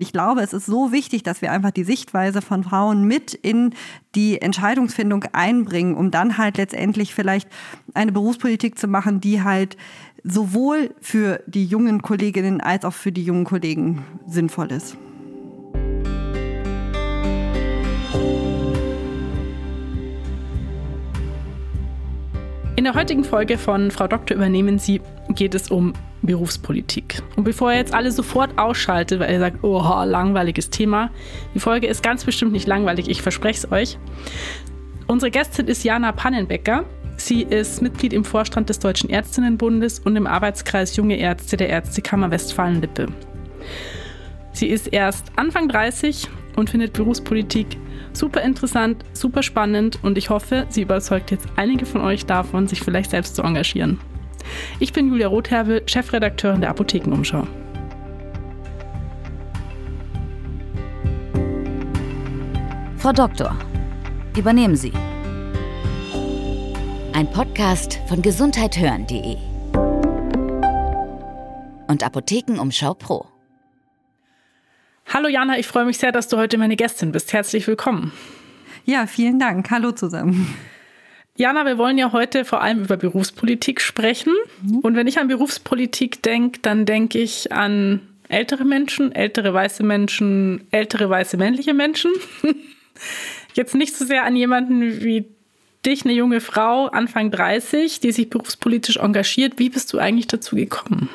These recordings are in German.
Ich glaube, es ist so wichtig, dass wir einfach die Sichtweise von Frauen mit in die Entscheidungsfindung einbringen, um dann halt letztendlich vielleicht eine Berufspolitik zu machen, die halt sowohl für die jungen Kolleginnen als auch für die jungen Kollegen sinnvoll ist. Der heutigen Folge von Frau Doktor übernehmen Sie geht es um Berufspolitik. Und bevor ihr jetzt alle sofort ausschaltet, weil ihr sagt, oh, langweiliges Thema, die Folge ist ganz bestimmt nicht langweilig, ich verspreche es euch. Unsere Gästin ist Jana Pannenbecker. Sie ist Mitglied im Vorstand des Deutschen Ärztinnenbundes und im Arbeitskreis Junge Ärzte der Ärztekammer Westfalen-Lippe. Sie ist erst Anfang 30 und findet Berufspolitik super interessant, super spannend und ich hoffe, sie überzeugt jetzt einige von euch davon, sich vielleicht selbst zu engagieren. Ich bin Julia Rotherbe, Chefredakteurin der Apothekenumschau. Frau Doktor, übernehmen Sie. Ein Podcast von gesundheithören.de und Apothekenumschau Pro. Hallo Jana, ich freue mich sehr, dass du heute meine Gästin bist. Herzlich willkommen. Ja, vielen Dank. Hallo zusammen. Jana, wir wollen ja heute vor allem über Berufspolitik sprechen. Mhm. Und wenn ich an Berufspolitik denke, dann denke ich an ältere Menschen, ältere weiße Menschen, ältere weiße männliche Menschen. Jetzt nicht so sehr an jemanden wie dich, eine junge Frau, Anfang 30, die sich berufspolitisch engagiert. Wie bist du eigentlich dazu gekommen?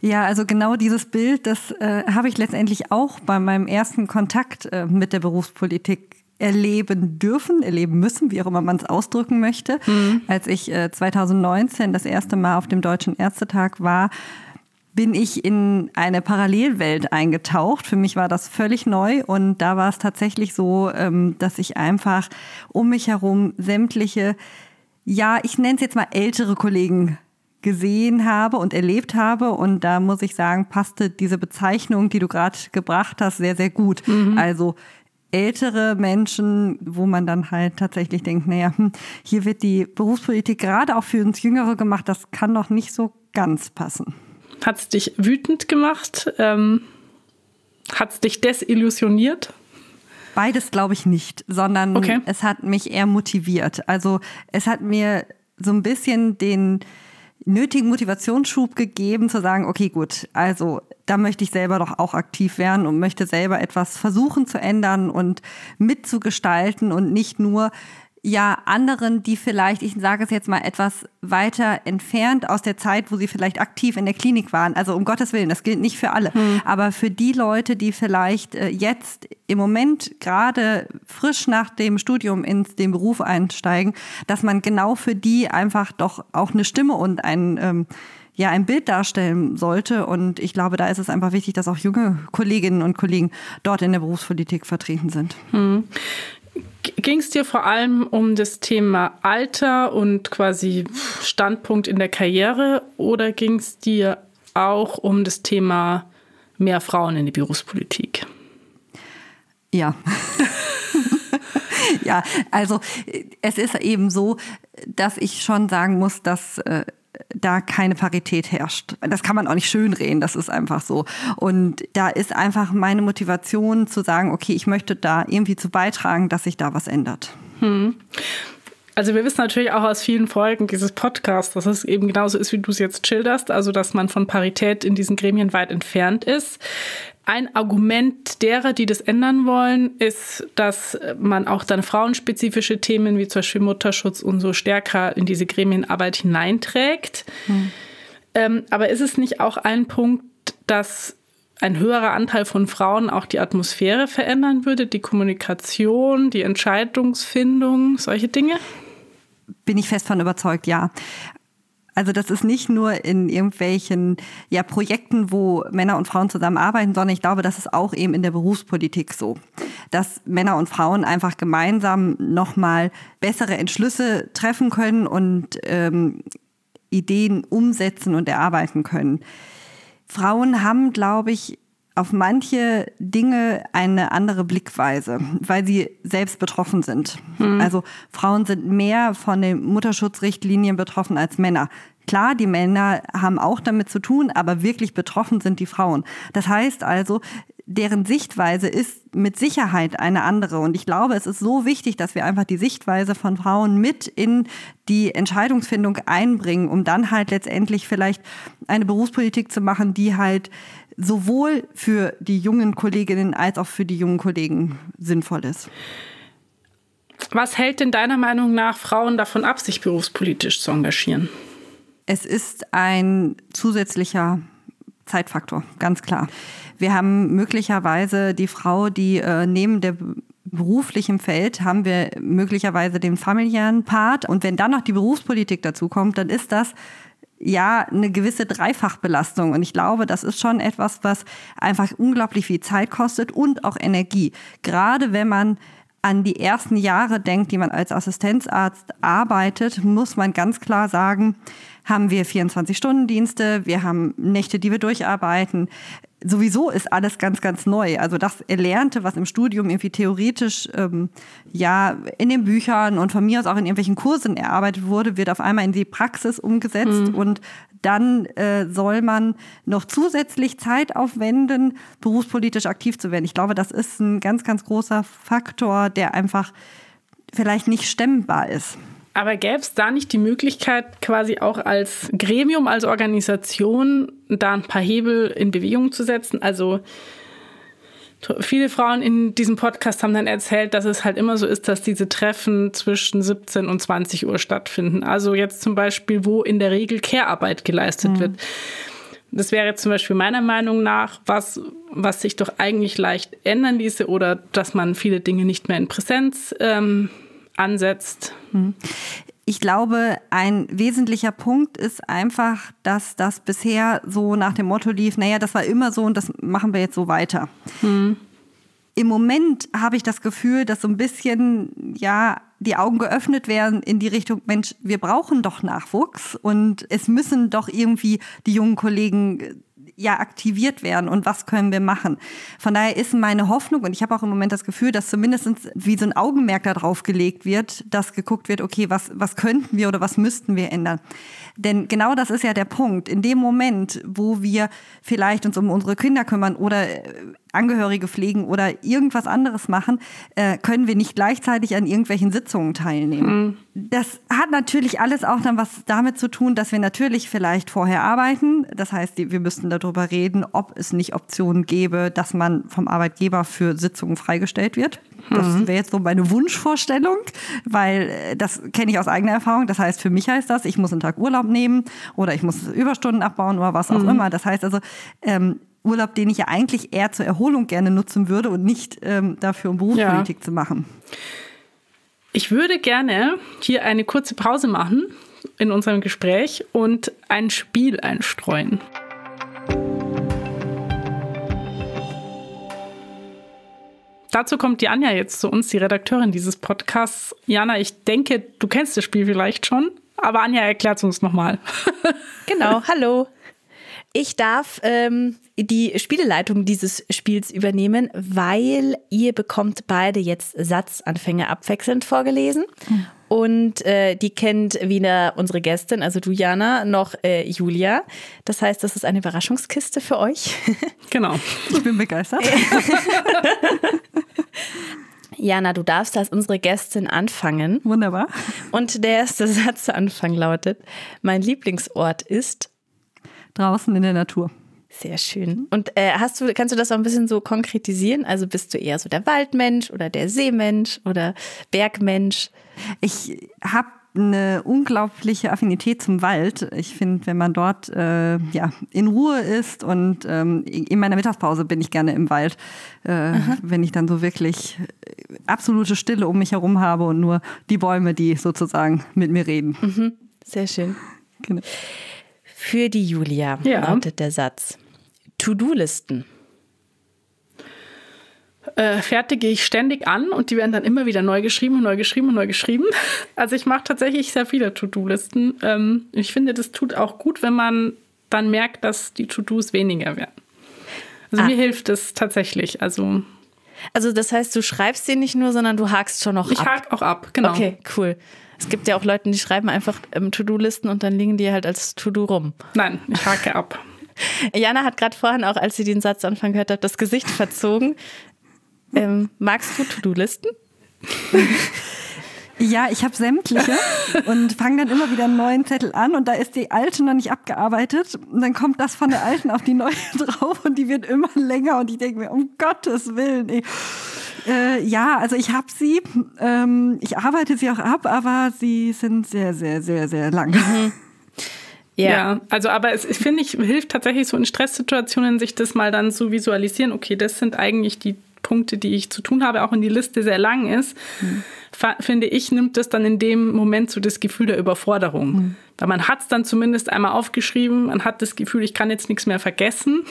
Ja, also genau dieses Bild, das äh, habe ich letztendlich auch bei meinem ersten Kontakt äh, mit der Berufspolitik erleben dürfen, erleben müssen, wie auch immer man es ausdrücken möchte. Mhm. Als ich äh, 2019 das erste Mal auf dem Deutschen Ärztetag war, bin ich in eine Parallelwelt eingetaucht. Für mich war das völlig neu und da war es tatsächlich so, ähm, dass ich einfach um mich herum sämtliche, ja, ich nenne es jetzt mal ältere Kollegen gesehen habe und erlebt habe. Und da muss ich sagen, passte diese Bezeichnung, die du gerade gebracht hast, sehr, sehr gut. Mhm. Also ältere Menschen, wo man dann halt tatsächlich denkt, naja, hm, hier wird die Berufspolitik gerade auch für uns Jüngere gemacht, das kann doch nicht so ganz passen. Hat es dich wütend gemacht? Ähm, Hat es dich desillusioniert? Beides glaube ich nicht, sondern okay. es hat mich eher motiviert. Also es hat mir so ein bisschen den, nötigen Motivationsschub gegeben, zu sagen, okay, gut, also da möchte ich selber doch auch aktiv werden und möchte selber etwas versuchen zu ändern und mitzugestalten und nicht nur ja anderen, die vielleicht, ich sage es jetzt mal etwas weiter entfernt aus der Zeit, wo sie vielleicht aktiv in der Klinik waren. Also um Gottes Willen, das gilt nicht für alle, hm. aber für die Leute, die vielleicht äh, jetzt im Moment gerade frisch nach dem Studium in den Beruf einsteigen, dass man genau für die einfach doch auch eine Stimme und ein ähm, ja ein Bild darstellen sollte. Und ich glaube, da ist es einfach wichtig, dass auch junge Kolleginnen und Kollegen dort in der Berufspolitik vertreten sind. Hm. Ging es dir vor allem um das Thema Alter und quasi Standpunkt in der Karriere oder ging es dir auch um das Thema mehr Frauen in die Berufspolitik? Ja. ja, also es ist eben so, dass ich schon sagen muss, dass äh, da keine Parität herrscht. Das kann man auch nicht schönreden, das ist einfach so. Und da ist einfach meine Motivation zu sagen, okay, ich möchte da irgendwie zu beitragen, dass sich da was ändert. Hm. Also wir wissen natürlich auch aus vielen Folgen dieses Podcasts, dass es eben genauso ist, wie du es jetzt schilderst, also dass man von Parität in diesen Gremien weit entfernt ist. Ein Argument derer, die das ändern wollen, ist, dass man auch dann frauenspezifische Themen wie zum Beispiel Mutterschutz und so stärker in diese Gremienarbeit hineinträgt. Hm. Ähm, aber ist es nicht auch ein Punkt, dass ein höherer Anteil von Frauen auch die Atmosphäre verändern würde, die Kommunikation, die Entscheidungsfindung, solche Dinge? Bin ich fest von überzeugt, ja. Also das ist nicht nur in irgendwelchen ja, Projekten, wo Männer und Frauen zusammenarbeiten, sondern ich glaube, das ist auch eben in der Berufspolitik so, dass Männer und Frauen einfach gemeinsam nochmal bessere Entschlüsse treffen können und ähm, Ideen umsetzen und erarbeiten können. Frauen haben, glaube ich, auf manche Dinge eine andere Blickweise, weil sie selbst betroffen sind. Mhm. Also Frauen sind mehr von den Mutterschutzrichtlinien betroffen als Männer. Klar, die Männer haben auch damit zu tun, aber wirklich betroffen sind die Frauen. Das heißt also, deren Sichtweise ist mit Sicherheit eine andere. Und ich glaube, es ist so wichtig, dass wir einfach die Sichtweise von Frauen mit in die Entscheidungsfindung einbringen, um dann halt letztendlich vielleicht eine Berufspolitik zu machen, die halt sowohl für die jungen Kolleginnen als auch für die jungen Kollegen sinnvoll ist. Was hält denn deiner Meinung nach Frauen davon ab, sich berufspolitisch zu engagieren? Es ist ein zusätzlicher Zeitfaktor, ganz klar. Wir haben möglicherweise die Frau, die äh, neben der beruflichen Feld haben wir möglicherweise den familiären Part. Und wenn dann noch die Berufspolitik dazu kommt, dann ist das ja eine gewisse Dreifachbelastung. Und ich glaube, das ist schon etwas, was einfach unglaublich viel Zeit kostet und auch Energie. Gerade wenn man an die ersten Jahre denkt, die man als Assistenzarzt arbeitet, muss man ganz klar sagen, haben wir 24-Stunden-Dienste, wir haben Nächte, die wir durcharbeiten. Sowieso ist alles ganz, ganz neu. Also das Erlernte, was im Studium irgendwie theoretisch ähm, ja in den Büchern und von mir aus auch in irgendwelchen Kursen erarbeitet wurde, wird auf einmal in die Praxis umgesetzt mhm. und dann äh, soll man noch zusätzlich Zeit aufwenden, berufspolitisch aktiv zu werden. Ich glaube, das ist ein ganz, ganz großer Faktor, der einfach vielleicht nicht stemmbar ist. Aber gäbe es da nicht die Möglichkeit, quasi auch als Gremium, als Organisation da ein paar Hebel in Bewegung zu setzen? Also viele Frauen in diesem Podcast haben dann erzählt, dass es halt immer so ist, dass diese Treffen zwischen 17 und 20 Uhr stattfinden. Also jetzt zum Beispiel, wo in der Regel Care-Arbeit geleistet mhm. wird. Das wäre zum Beispiel meiner Meinung nach was, was sich doch eigentlich leicht ändern ließe oder dass man viele Dinge nicht mehr in Präsenz ähm, ansetzt. Hm. Ich glaube, ein wesentlicher Punkt ist einfach, dass das bisher so nach dem Motto lief, naja, das war immer so und das machen wir jetzt so weiter. Hm. Im Moment habe ich das Gefühl, dass so ein bisschen, ja, die Augen geöffnet werden in die Richtung, Mensch, wir brauchen doch Nachwuchs und es müssen doch irgendwie die jungen Kollegen ja aktiviert werden und was können wir machen. Von daher ist meine Hoffnung und ich habe auch im Moment das Gefühl, dass zumindest wie so ein Augenmerk darauf gelegt wird, dass geguckt wird, okay, was, was könnten wir oder was müssten wir ändern. Denn genau das ist ja der Punkt. In dem Moment, wo wir vielleicht uns um unsere Kinder kümmern oder äh, Angehörige pflegen oder irgendwas anderes machen, äh, können wir nicht gleichzeitig an irgendwelchen Sitzungen teilnehmen. Mhm. Das hat natürlich alles auch dann was damit zu tun, dass wir natürlich vielleicht vorher arbeiten. Das heißt, wir müssten darüber reden, ob es nicht Optionen gäbe, dass man vom Arbeitgeber für Sitzungen freigestellt wird. Das mhm. wäre jetzt so meine Wunschvorstellung, weil äh, das kenne ich aus eigener Erfahrung. Das heißt, für mich heißt das, ich muss einen Tag Urlaub nehmen oder ich muss Überstunden abbauen oder was auch mhm. immer. Das heißt also, ähm, Urlaub, den ich ja eigentlich eher zur Erholung gerne nutzen würde und nicht ähm, dafür, um Berufspolitik ja. zu machen. Ich würde gerne hier eine kurze Pause machen in unserem Gespräch und ein Spiel einstreuen. Dazu kommt die Anja jetzt zu uns, die Redakteurin dieses Podcasts. Jana, ich denke, du kennst das Spiel vielleicht schon, aber Anja erklärt es uns nochmal. genau, hallo. Ich darf ähm, die Spieleleitung dieses Spiels übernehmen, weil ihr bekommt beide jetzt Satzanfänge abwechselnd vorgelesen. Mhm. Und äh, die kennt weder unsere Gästin, also du Jana, noch äh, Julia. Das heißt, das ist eine Überraschungskiste für euch. Genau. Ich bin begeistert. Jana, du darfst als unsere Gästin anfangen. Wunderbar. Und der erste Satz zu Anfang lautet: Mein Lieblingsort ist draußen in der Natur. Sehr schön. Und äh, hast du, kannst du das auch ein bisschen so konkretisieren? Also bist du eher so der Waldmensch oder der Seemensch oder Bergmensch? Ich habe eine unglaubliche Affinität zum Wald. Ich finde, wenn man dort äh, ja, in Ruhe ist und ähm, in meiner Mittagspause bin ich gerne im Wald, äh, wenn ich dann so wirklich absolute Stille um mich herum habe und nur die Bäume, die sozusagen mit mir reden. Mhm. Sehr schön. Genau. Für die Julia ja. lautet der Satz. To-Do-Listen. Äh, fertige ich ständig an und die werden dann immer wieder neu geschrieben und neu geschrieben und neu geschrieben. Also ich mache tatsächlich sehr viele To-Do-Listen. Ähm, ich finde, das tut auch gut, wenn man dann merkt, dass die To-Dos weniger werden. Also ah. mir hilft es tatsächlich. Also also das heißt, du schreibst sie nicht nur, sondern du hakst schon noch ich ab. Ich hake auch ab, genau. Okay, cool. Es gibt ja auch Leute, die schreiben einfach ähm, To-Do-Listen und dann liegen die halt als To-Do rum. Nein, ich hake ab. Jana hat gerade vorhin auch, als sie den Satz Anfang gehört hat, das Gesicht verzogen. Ähm, magst du To-Do-Listen? Ja, ich habe sämtliche und fange dann immer wieder einen neuen Zettel an und da ist die alte noch nicht abgearbeitet und dann kommt das von der alten auf die neue drauf und die wird immer länger und ich denke mir, um Gottes Willen. Ey. Äh, ja, also ich habe sie, ähm, ich arbeite sie auch ab, aber sie sind sehr, sehr, sehr, sehr lang. Mhm. Ja. ja. also aber es finde ich hilft tatsächlich so in Stresssituationen sich das mal dann zu visualisieren. Okay, das sind eigentlich die Punkte, die ich zu tun habe, auch wenn die Liste sehr lang ist, mhm. finde ich, nimmt das dann in dem Moment so das Gefühl der Überforderung. Mhm. Weil man hat es dann zumindest einmal aufgeschrieben, man hat das Gefühl, ich kann jetzt nichts mehr vergessen.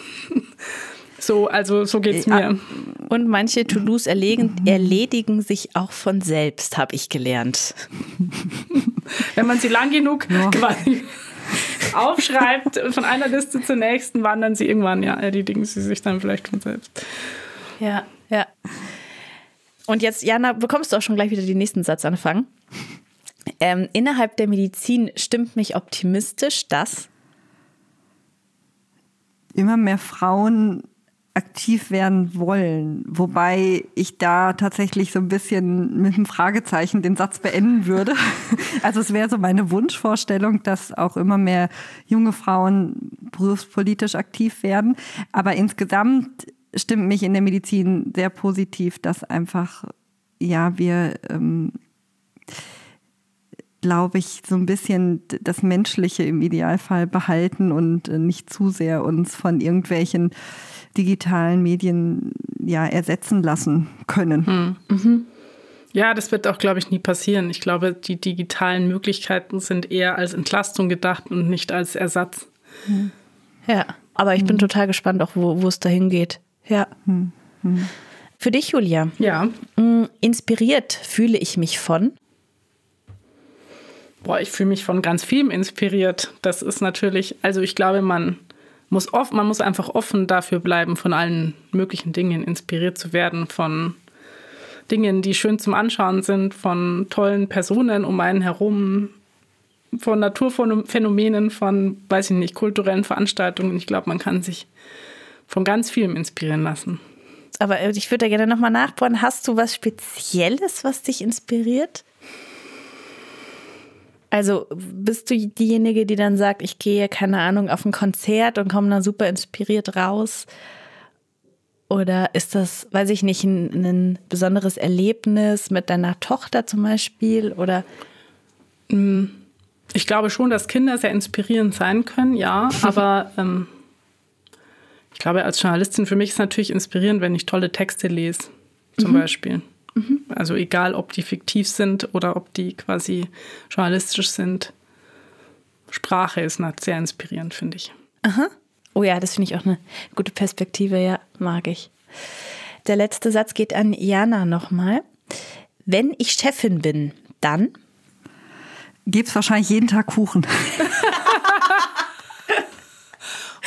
So, also so geht es mir. Und manche To-Dos erledigen, erledigen sich auch von selbst, habe ich gelernt. wenn man sie lang genug ja. quasi aufschreibt, von einer Liste zur nächsten wandern sie irgendwann, ja, erledigen sie sich dann vielleicht von selbst. Ja. Ja. Und jetzt, Jana, bekommst du auch schon gleich wieder den nächsten Satz anfangen. Ähm, innerhalb der Medizin stimmt mich optimistisch, dass immer mehr Frauen aktiv werden wollen. Wobei ich da tatsächlich so ein bisschen mit einem Fragezeichen den Satz beenden würde. Also es wäre so meine Wunschvorstellung, dass auch immer mehr junge Frauen berufspolitisch aktiv werden. Aber insgesamt stimmt mich in der Medizin sehr positiv, dass einfach, ja, wir, ähm, glaube ich, so ein bisschen das Menschliche im Idealfall behalten und äh, nicht zu sehr uns von irgendwelchen digitalen Medien ja ersetzen lassen können. Hm. Mhm. Ja, das wird auch, glaube ich, nie passieren. Ich glaube, die digitalen Möglichkeiten sind eher als Entlastung gedacht und nicht als Ersatz. Ja, aber ich bin hm. total gespannt, auch wo, wo es dahin geht. Ja. Hm, hm. Für dich, Julia. Ja. Mm, inspiriert fühle ich mich von. Boah, ich fühle mich von ganz vielem inspiriert. Das ist natürlich, also ich glaube, man muss oft, man muss einfach offen dafür bleiben, von allen möglichen Dingen inspiriert zu werden, von Dingen, die schön zum Anschauen sind, von tollen Personen um einen herum, von Naturphänomenen, von, weiß ich nicht, kulturellen Veranstaltungen. Ich glaube, man kann sich von ganz vielem inspirieren lassen. Aber äh, ich würde da gerne nochmal nachbohren. Hast du was Spezielles, was dich inspiriert? Also bist du diejenige, die dann sagt, ich gehe, keine Ahnung, auf ein Konzert und komme dann super inspiriert raus? Oder ist das, weiß ich nicht, ein, ein besonderes Erlebnis mit deiner Tochter zum Beispiel? Oder mm, ich glaube schon, dass Kinder sehr inspirierend sein können, ja. Aber ähm, ich glaube, als Journalistin für mich ist es natürlich inspirierend, wenn ich tolle Texte lese, zum mhm. Beispiel. Mhm. Also egal, ob die fiktiv sind oder ob die quasi journalistisch sind. Sprache ist sehr inspirierend, finde ich. Aha. Oh ja, das finde ich auch eine gute Perspektive, ja, mag ich. Der letzte Satz geht an Jana nochmal. Wenn ich Chefin bin, dann gibt es wahrscheinlich jeden Tag Kuchen.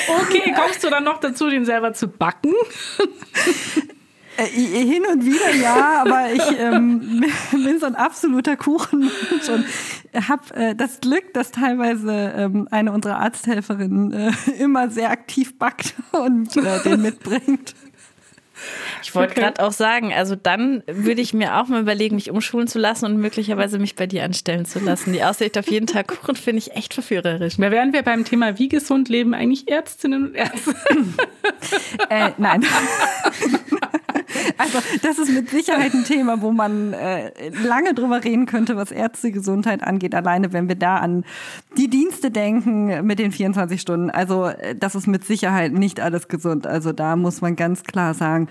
Okay, kommst du dann noch dazu, den selber zu backen? Äh, hin und wieder ja, aber ich ähm, bin so ein absoluter Kuchenmensch und habe äh, das Glück, dass teilweise ähm, eine unserer Arzthelferinnen äh, immer sehr aktiv backt und äh, den mitbringt. Ich wollte okay. gerade auch sagen, also dann würde ich mir auch mal überlegen, mich umschulen zu lassen und möglicherweise mich bei dir anstellen zu lassen. Die Aussicht auf jeden Tag Kuchen finde ich echt verführerisch. Da wären wir beim Thema wie gesund leben eigentlich Ärztinnen und Ärzte. äh, nein. Das ist mit Sicherheit ein Thema, wo man äh, lange drüber reden könnte, was Ärztegesundheit angeht. Alleine, wenn wir da an die Dienste denken mit den 24 Stunden. Also äh, das ist mit Sicherheit nicht alles gesund. Also da muss man ganz klar sagen,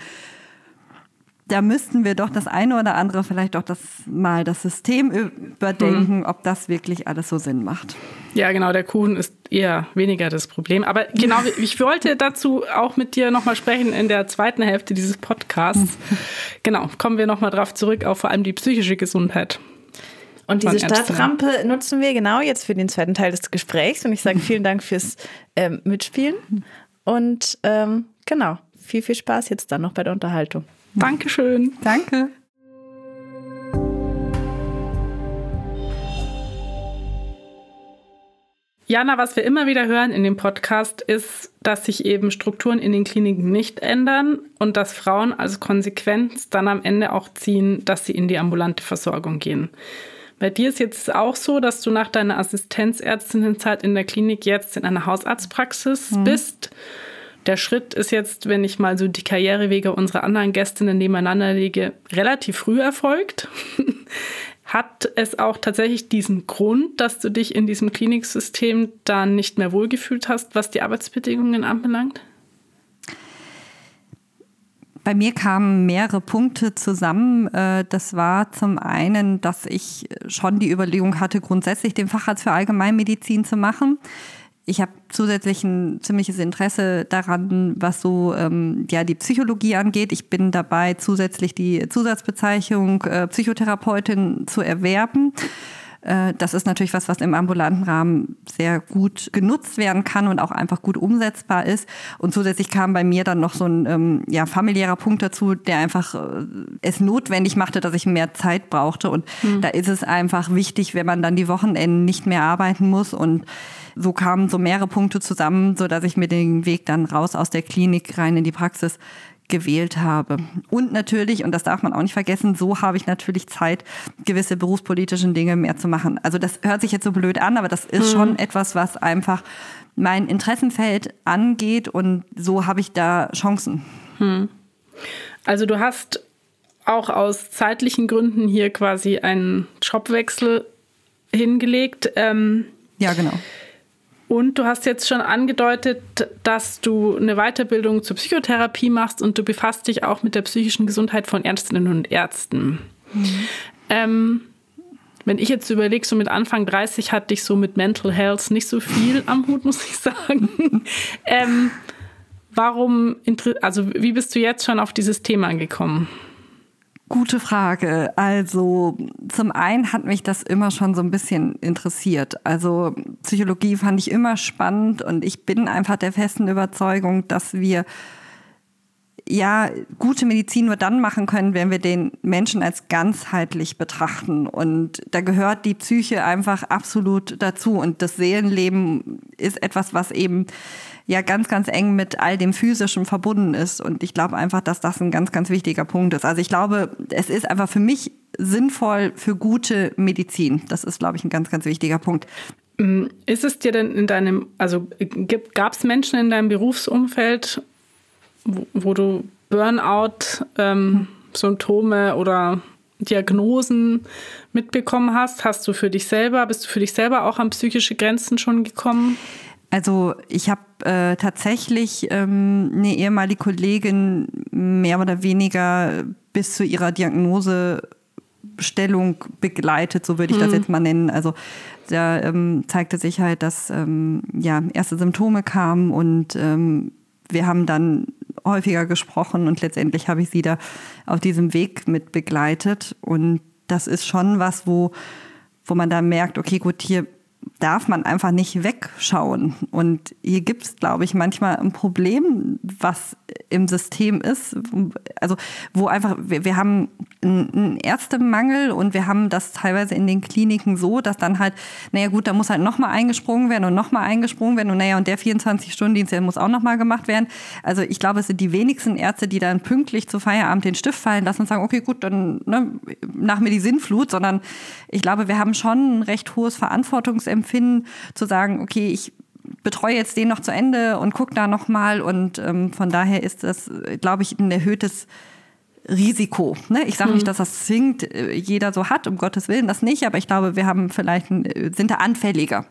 da müssten wir doch das eine oder andere vielleicht auch das mal das System überdenken, hm. ob das wirklich alles so Sinn macht. Ja, genau, der Kuchen ist eher weniger das Problem. Aber genau, ich wollte dazu auch mit dir nochmal sprechen in der zweiten Hälfte dieses Podcasts. genau, kommen wir nochmal drauf zurück, auf vor allem die psychische Gesundheit. Und diese Startrampe nutzen wir genau jetzt für den zweiten Teil des Gesprächs. Und ich sage vielen Dank fürs ähm, Mitspielen. Und ähm, genau, viel, viel Spaß jetzt dann noch bei der Unterhaltung. Dankeschön. Danke. Jana, was wir immer wieder hören in dem Podcast ist, dass sich eben Strukturen in den Kliniken nicht ändern und dass Frauen als Konsequenz dann am Ende auch ziehen, dass sie in die ambulante Versorgung gehen. Bei dir ist jetzt auch so, dass du nach deiner Assistenzärztinnenzeit in der Klinik jetzt in einer Hausarztpraxis mhm. bist. Der Schritt ist jetzt, wenn ich mal so die Karrierewege unserer anderen Gästinnen nebeneinander lege, relativ früh erfolgt. Hat es auch tatsächlich diesen Grund, dass du dich in diesem Kliniksystem dann nicht mehr wohlgefühlt hast, was die Arbeitsbedingungen anbelangt? Bei mir kamen mehrere Punkte zusammen. Äh, das war zum einen, dass ich schon die Überlegung hatte, grundsätzlich den Facharzt für Allgemeinmedizin zu machen ich habe zusätzlich ein ziemliches Interesse daran, was so ähm, ja die Psychologie angeht. Ich bin dabei, zusätzlich die Zusatzbezeichnung äh, Psychotherapeutin zu erwerben. Äh, das ist natürlich was, was im ambulanten Rahmen sehr gut genutzt werden kann und auch einfach gut umsetzbar ist. Und zusätzlich kam bei mir dann noch so ein ähm, ja, familiärer Punkt dazu, der einfach äh, es notwendig machte, dass ich mehr Zeit brauchte. Und mhm. da ist es einfach wichtig, wenn man dann die Wochenenden nicht mehr arbeiten muss und so kamen so mehrere Punkte zusammen, so dass ich mir den Weg dann raus aus der Klinik rein in die Praxis gewählt habe. Und natürlich, und das darf man auch nicht vergessen, so habe ich natürlich Zeit, gewisse berufspolitischen Dinge mehr zu machen. Also das hört sich jetzt so blöd an, aber das ist mhm. schon etwas, was einfach mein Interessenfeld angeht und so habe ich da Chancen. Mhm. Also du hast auch aus zeitlichen Gründen hier quasi einen Jobwechsel hingelegt. Ähm, ja, genau. Und du hast jetzt schon angedeutet, dass du eine Weiterbildung zur Psychotherapie machst und du befasst dich auch mit der psychischen Gesundheit von Ärztinnen und Ärzten. Mhm. Ähm, wenn ich jetzt überlege, so mit Anfang 30 hatte ich so mit Mental Health nicht so viel am Hut, muss ich sagen. ähm, warum, also wie bist du jetzt schon auf dieses Thema gekommen? Gute Frage. Also zum einen hat mich das immer schon so ein bisschen interessiert. Also Psychologie fand ich immer spannend und ich bin einfach der festen Überzeugung, dass wir ja gute Medizin nur dann machen können, wenn wir den Menschen als ganzheitlich betrachten. Und da gehört die Psyche einfach absolut dazu. Und das Seelenleben ist etwas, was eben ja ganz, ganz eng mit all dem Physischen verbunden ist. Und ich glaube einfach, dass das ein ganz, ganz wichtiger Punkt ist. Also ich glaube, es ist einfach für mich sinnvoll für gute Medizin. Das ist, glaube ich, ein ganz, ganz wichtiger Punkt. Ist es dir denn in deinem, also gab es Menschen in deinem Berufsumfeld, wo, wo du Burnout, ähm, Symptome oder Diagnosen mitbekommen hast? Hast du für dich selber, bist du für dich selber auch an psychische Grenzen schon gekommen? Also ich habe äh, tatsächlich ähm, eine ehemalige Kollegin mehr oder weniger bis zu ihrer Diagnosestellung begleitet, so würde ich mhm. das jetzt mal nennen. Also da ähm, zeigte sich halt, dass ähm, ja erste Symptome kamen und ähm, wir haben dann häufiger gesprochen und letztendlich habe ich sie da auf diesem Weg mit begleitet. Und das ist schon was, wo wo man da merkt, okay, gut, hier darf man einfach nicht wegschauen. Und hier gibt es, glaube ich, manchmal ein Problem, was im System ist. Also wo einfach, wir, wir haben einen Ärztemangel und wir haben das teilweise in den Kliniken so, dass dann halt, naja gut, da muss halt nochmal eingesprungen werden und nochmal eingesprungen werden und naja, und der 24-Stunden-Dienst, der muss auch nochmal gemacht werden. Also ich glaube, es sind die wenigsten Ärzte, die dann pünktlich zu Feierabend den Stift fallen lassen und sagen, okay, gut, dann ne, nach mir die Sinnflut, sondern ich glaube, wir haben schon ein recht hohes Verantwortungsempfinden zu sagen, okay, ich betreue jetzt den noch zu Ende und gucke da nochmal und ähm, von daher ist das, glaube ich, ein erhöhtes Risiko. Ne? Ich sage nicht, mhm. dass das zwingend äh, jeder so hat, um Gottes Willen, das nicht, aber ich glaube, wir haben vielleicht, äh, sind da anfälliger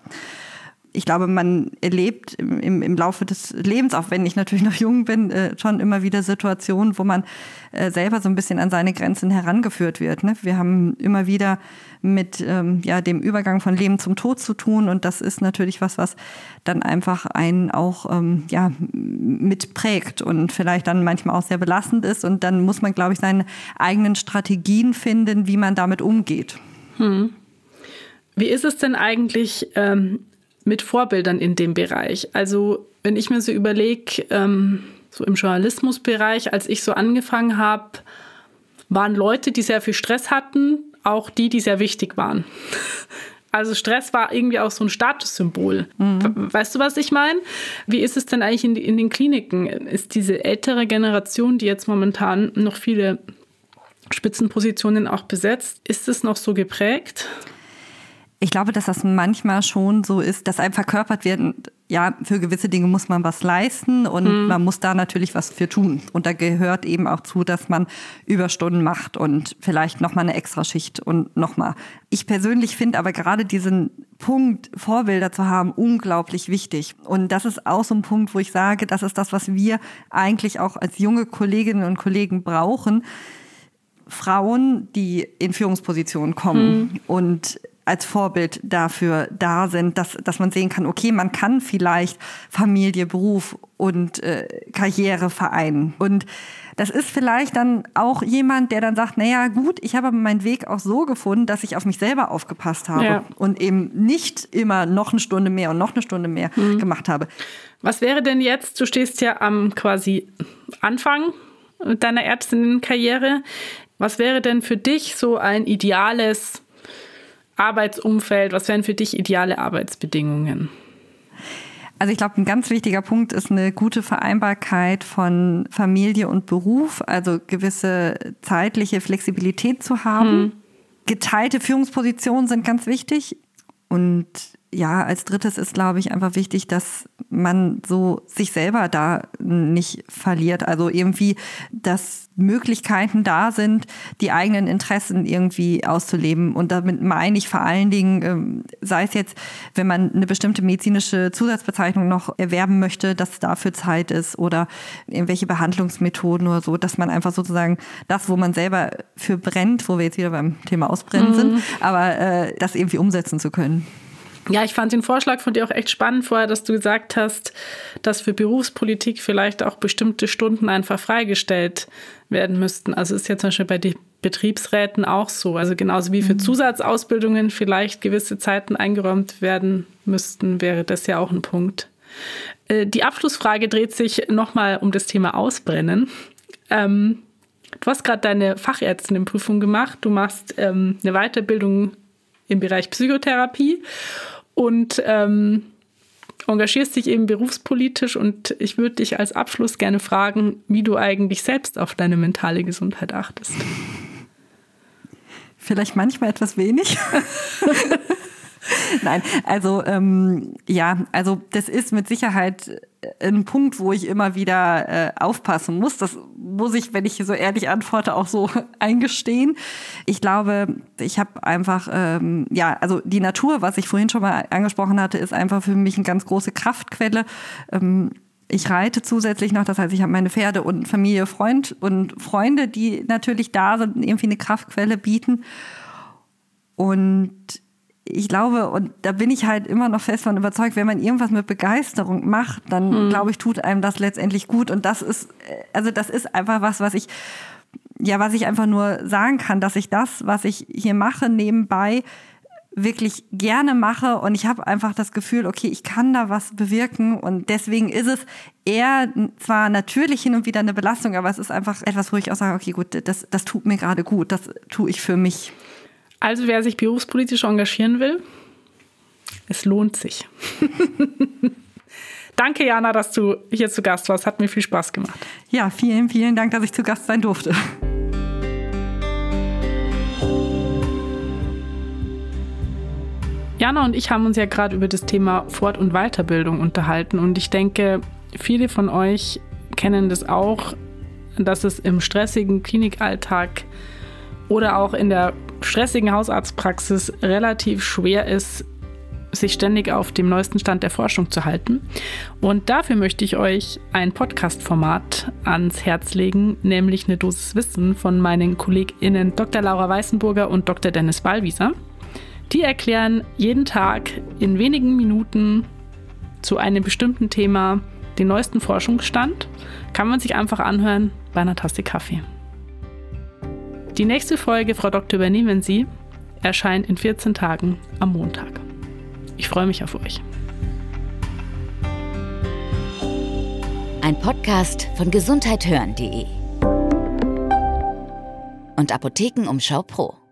ich glaube, man erlebt im, im, Laufe des Lebens, auch wenn ich natürlich noch jung bin, äh, schon immer wieder Situationen, wo man äh, selber so ein bisschen an seine Grenzen herangeführt wird. Ne? Wir haben immer wieder mit ähm, ja, dem Übergang von Leben zum Tod zu tun und das ist natürlich was, was dann einfach einen auch ähm, ja, mitprägt und vielleicht dann manchmal auch sehr belastend ist und dann muss man, glaube ich, seine eigenen Strategien finden, wie man damit umgeht. Hm. Wie ist es denn eigentlich? Ähm mit Vorbildern in dem Bereich. Also wenn ich mir so überlege, ähm, so im Journalismusbereich, als ich so angefangen habe, waren Leute, die sehr viel Stress hatten, auch die, die sehr wichtig waren. Also Stress war irgendwie auch so ein Statussymbol. Mhm. Weißt du, was ich meine? Wie ist es denn eigentlich in, in den Kliniken? Ist diese ältere Generation, die jetzt momentan noch viele Spitzenpositionen auch besetzt, ist es noch so geprägt? Ich glaube, dass das manchmal schon so ist, dass einem verkörpert wird, ja, für gewisse Dinge muss man was leisten und mhm. man muss da natürlich was für tun. Und da gehört eben auch zu, dass man Überstunden macht und vielleicht nochmal eine Extraschicht und nochmal. Ich persönlich finde aber gerade diesen Punkt, Vorbilder zu haben, unglaublich wichtig. Und das ist auch so ein Punkt, wo ich sage, das ist das, was wir eigentlich auch als junge Kolleginnen und Kollegen brauchen. Frauen, die in Führungspositionen kommen mhm. und als Vorbild dafür da sind, dass, dass man sehen kann, okay, man kann vielleicht Familie, Beruf und äh, Karriere vereinen. Und das ist vielleicht dann auch jemand, der dann sagt, naja gut, ich habe meinen Weg auch so gefunden, dass ich auf mich selber aufgepasst habe ja. und eben nicht immer noch eine Stunde mehr und noch eine Stunde mehr mhm. gemacht habe. Was wäre denn jetzt, du stehst ja am quasi Anfang deiner Ärztinnenkarriere, was wäre denn für dich so ein ideales Arbeitsumfeld? Was wären für dich ideale Arbeitsbedingungen? Also ich glaube, ein ganz wichtiger Punkt ist eine gute Vereinbarkeit von Familie und Beruf, also gewisse zeitliche Flexibilität zu haben. Hm. Geteilte Führungspositionen sind ganz wichtig und ja, als drittes ist, glaube ich, einfach wichtig, dass man so sich selber da nicht verliert. Also irgendwie, dass Möglichkeiten da sind, die eigenen Interessen irgendwie auszuleben. Und damit meine ich vor allen Dingen, ähm, sei es jetzt, wenn man eine bestimmte medizinische Zusatzbezeichnung noch erwerben möchte, dass dafür Zeit ist oder irgendwelche Behandlungsmethoden oder so, dass man einfach sozusagen das, wo man selber für brennt, wo wir jetzt wieder beim Thema Ausbrennen mhm. sind, aber äh, das irgendwie umsetzen zu können. Ja, ich fand den Vorschlag von dir auch echt spannend vorher, dass du gesagt hast, dass für Berufspolitik vielleicht auch bestimmte Stunden einfach freigestellt werden müssten. Also ist ja zum Beispiel bei den Betriebsräten auch so. Also genauso wie für mhm. Zusatzausbildungen vielleicht gewisse Zeiten eingeräumt werden müssten, wäre das ja auch ein Punkt. Äh, die Abschlussfrage dreht sich nochmal um das Thema Ausbrennen. Ähm, du hast gerade deine Fachärztinnenprüfung gemacht. Du machst ähm, eine Weiterbildung im Bereich Psychotherapie und ähm, engagierst dich eben berufspolitisch und ich würde dich als Abschluss gerne fragen, wie du eigentlich selbst auf deine mentale Gesundheit achtest. Vielleicht manchmal etwas wenig. Nein, also ähm, ja, also das ist mit Sicherheit ein Punkt, wo ich immer wieder äh, aufpassen muss. Das muss ich, wenn ich so ehrlich antworte, auch so eingestehen. Ich glaube, ich habe einfach, ähm, ja, also die Natur, was ich vorhin schon mal angesprochen hatte, ist einfach für mich eine ganz große Kraftquelle. Ähm, ich reite zusätzlich noch, das heißt, ich habe meine Pferde und Familie, Freund und Freunde, die natürlich da sind, irgendwie eine Kraftquelle bieten. Und ich glaube, und da bin ich halt immer noch fest von überzeugt, wenn man irgendwas mit Begeisterung macht, dann mhm. glaube ich, tut einem das letztendlich gut. Und das ist, also das ist einfach was, was ich, ja, was ich einfach nur sagen kann, dass ich das, was ich hier mache, nebenbei wirklich gerne mache und ich habe einfach das Gefühl, okay, ich kann da was bewirken und deswegen ist es eher zwar natürlich hin und wieder eine Belastung, aber es ist einfach etwas, wo ich auch sage, okay, gut, das, das tut mir gerade gut, das tue ich für mich. Also wer sich berufspolitisch engagieren will, es lohnt sich. Danke, Jana, dass du hier zu Gast warst. Hat mir viel Spaß gemacht. Ja, vielen, vielen Dank, dass ich zu Gast sein durfte. Jana und ich haben uns ja gerade über das Thema Fort- und Weiterbildung unterhalten und ich denke, viele von euch kennen das auch, dass es im stressigen Klinikalltag oder auch in der stressigen Hausarztpraxis relativ schwer ist, sich ständig auf dem neuesten Stand der Forschung zu halten. Und dafür möchte ich euch ein Podcast-Format ans Herz legen, nämlich eine Dosis Wissen von meinen KollegInnen Dr. Laura Weißenburger und Dr. Dennis Ballwieser. Die erklären jeden Tag in wenigen Minuten zu einem bestimmten Thema den neuesten Forschungsstand. Kann man sich einfach anhören bei einer Tasse Kaffee. Die nächste Folge, Frau Doktor, übernehmen Sie, erscheint in 14 Tagen am Montag. Ich freue mich auf euch. Ein Podcast von gesundheithören.de und Apothekenumschau Pro.